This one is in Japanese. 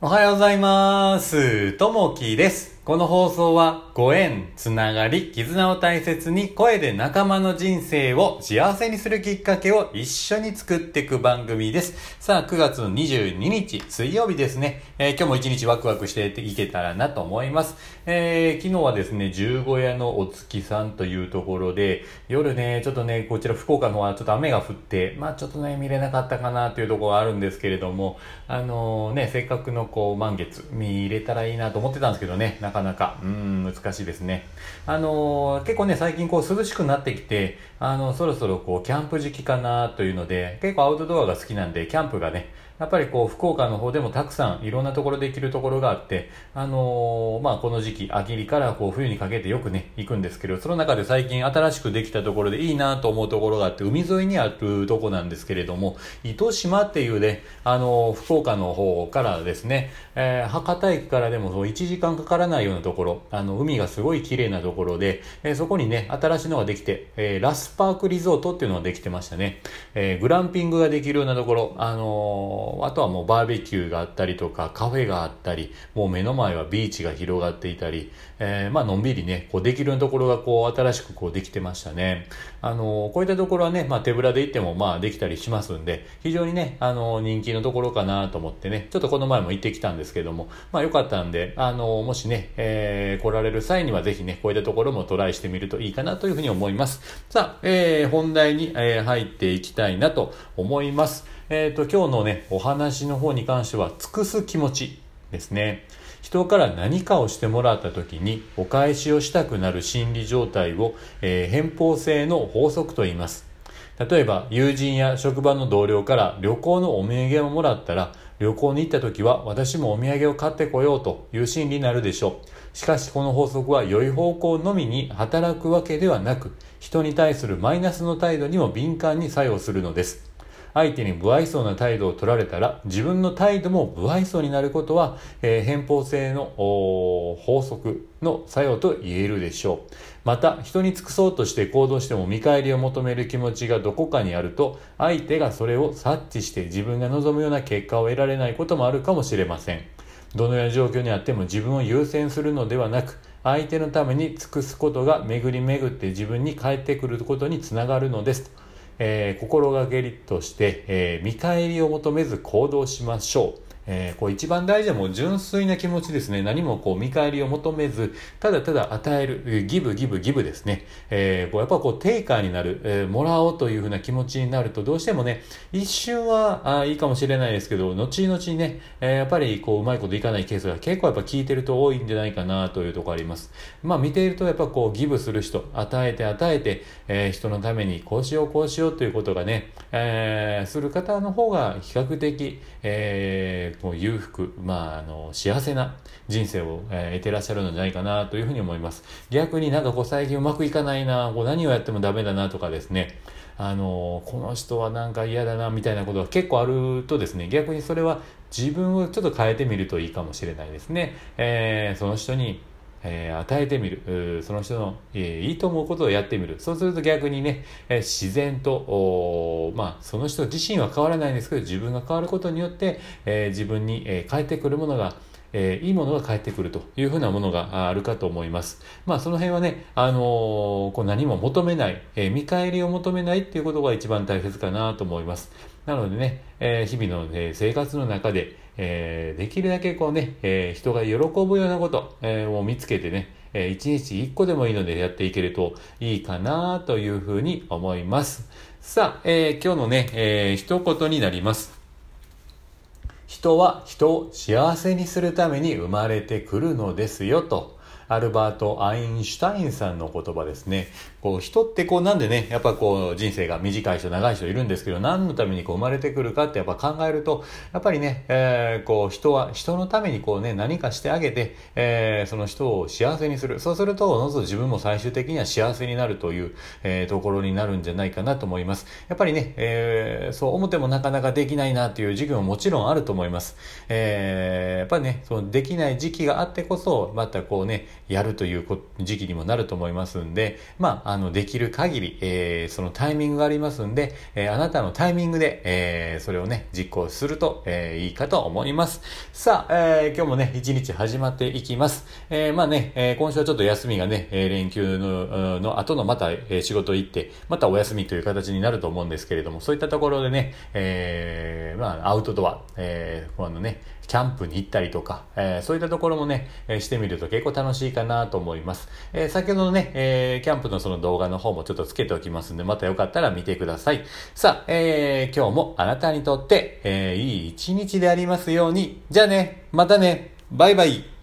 おはようございます。ともきです。この放送はご縁、つながり、絆を大切に声で仲間の人生を幸せにするきっかけを一緒に作っていく番組です。さあ、9月の22日、水曜日ですね。えー今日も一日ワクワクしていけたらなと思います。えー昨日はですね、十五夜のお月さんというところで、夜ね、ちょっとね、こちら福岡の方はちょっと雨が降って、まあちょっとね、見れなかったかなというところがあるんですけれども、あのね、せっかくのこう満月見れたらいいなと思ってたんですけどね、なかなか、うん、難しいですね。あの結構ね、最近こう涼しくなってきて、あの、そろそろこうキャンプ時期かなというので、結構アウトドアが好きなんで、キャンプがね、やっぱりこう福岡の方でもたくさんいろんなところで行けるところがあって、あのーまあこの時期、秋からこう冬にかけてよくね、行くんですけど、その中で最近新しくできたところでいいなと思うところがあって、海沿いにあるとこなんですけれども、糸島っていうね、あのー福岡の方からですね、えー博多駅からでもそう1時間かからないようなところ、あの、海がすごい綺麗なところで、えそこにね、新しいのができて、えラスパークリゾートっていうのができてましたね。えグランピングができるようなところ、あのあとはもうバーベキューがあったりとか、カフェがあったり、もう目の前はビーチが広がっていたり、えーまあのんびりね、こうできるところがこう新しくこうできてましたね。あのこういったところはね、まあ手ぶらで行ってもまあできたりしますんで、非常にね、あの人気のところかなと思ってね、ちょっとこの前も行ってきたんですけども、まあよかったんで、あのもしね、えー来られる際にはぜひね、こういったところもトライしてみるといいかなというふうに思います。さあ、えー本題に、え入っていきたいなと思います。えっ、と、今日のね、お話の方に関しては、尽くす気持ちですね。人から何かをしてもらった時にお返しをしたくなる心理状態を、えー偏方性の法則と言います。例えば友人や職場の同僚から旅行のお土産をもらったら旅行に行った時は私もお土産を買ってこようという心理になるでしょう。しかしこの法則は良い方向のみに働くわけではなく人に対するマイナスの態度にも敏感に作用するのです。相手に不愛想な態度を取られたら自分の態度も不愛想になることは、えー偏方性の法則の作用と言えるでしょう。また人に尽くそうとして行動しても見返りを求める気持ちがどこかにあると相手がそれを察知して自分が望むような結果を得られないこともあるかもしれません。どのような状況にあっても自分を優先するのではなく相手のために尽くすことが巡り巡って自分に返ってくることにつながるのです。えー心がけりとして、えー見返りを求めず行動しましょう。えーこう一番大事なもう純粋な気持ちですね。何もこう見返りを求めず、ただただ与える、ギブギブギブですね。えーこうやっぱこうテイカーになる、えーもらおうというふうな気持ちになると、どうしてもね、一瞬はあいいかもしれないですけど、後々ね、えーやっぱりこううまいこといかないケースが結構やっぱ聞いてると多いんじゃないかなというとこあります。まあ見ているとやっぱこうギブする人、与えて与えて、えー人のためにこうしようこうしようということがね、えーする方の方が比較的、えーもう裕福、まああの幸せな人生を、えー得てらっしゃるのじゃないかなというふうに思います。逆になんかこう最近うまくいかないな、こう何をやってもダメだなとかですね、あのこの人はなんか嫌だなみたいなことが結構あるとですね逆にそれは自分をちょっと変えてみるといいかもしれないですね、えーその人に、えー与えてみるその人の、えーいいと思うことをやってみるそうすると逆にね、えー自然とまあその人自身は変わらないんですけど自分が変わることによって、え自分に、え返ってくるものがえーいいものが返ってくるというふうなものがあるかと思います。まあその辺はね、あのーこう何も求めない、えー見返りを求めないっていうことが一番大切かなと思います。なのでね、え日々の、え生活の中で、えーできるだけこうね、えー人が喜ぶようなこと、えを見つけてね、えー一日1個でもいいのでやっていけるといいかなというふうに思います。さあ、えー今日のね、えー一言になります。人は人を幸せにするために生まれてくるのですよと。アルバート・アインシュタインさんの言葉ですね。こう人ってこうなんでね、やっぱこう人生が短い人、長い人いるんですけど、何のためにこう生まれてくるかってやっぱ考えると、やっぱりね、えーこう人は人のためにこうね、何かしてあげて、えーその人を幸せにする。そうすると、おのず自分も最終的には幸せになるという、えーところになるんじゃないかなと思います。やっぱりね、えーそう思ってもなかなかできないなという時期ももちろんあると思います。えーやっぱね、そのできない時期があってこそ、またこうね、やるという時期にもなると思いますんで、まあ、あの、できる限り、えー、そのタイミングがありますんで、えー、あなたのタイミングで、えー、それをね、実行すると、え、いいかと思います。さあ、え、今日もね、一日始まっていきます。え、まあね、え、今週はちょっと休みがね、え、連休の、の後のまた、え、仕事行って、またお休みという形になると思うんですけれども、そういったところでね、え、まあ、アウトドア、えー、あのね、キャンプに行ったりとか、え、そういったところもね、え、してみると結構楽しいかなと思います。えー、先ほどのね、えー、キャンプのその動画の方もちょっとつけておきますんで、またよかったら見てください。さあ、えー、今日もあなたにとって、えー、いい一日でありますように。じゃあね、またね、バイバイ。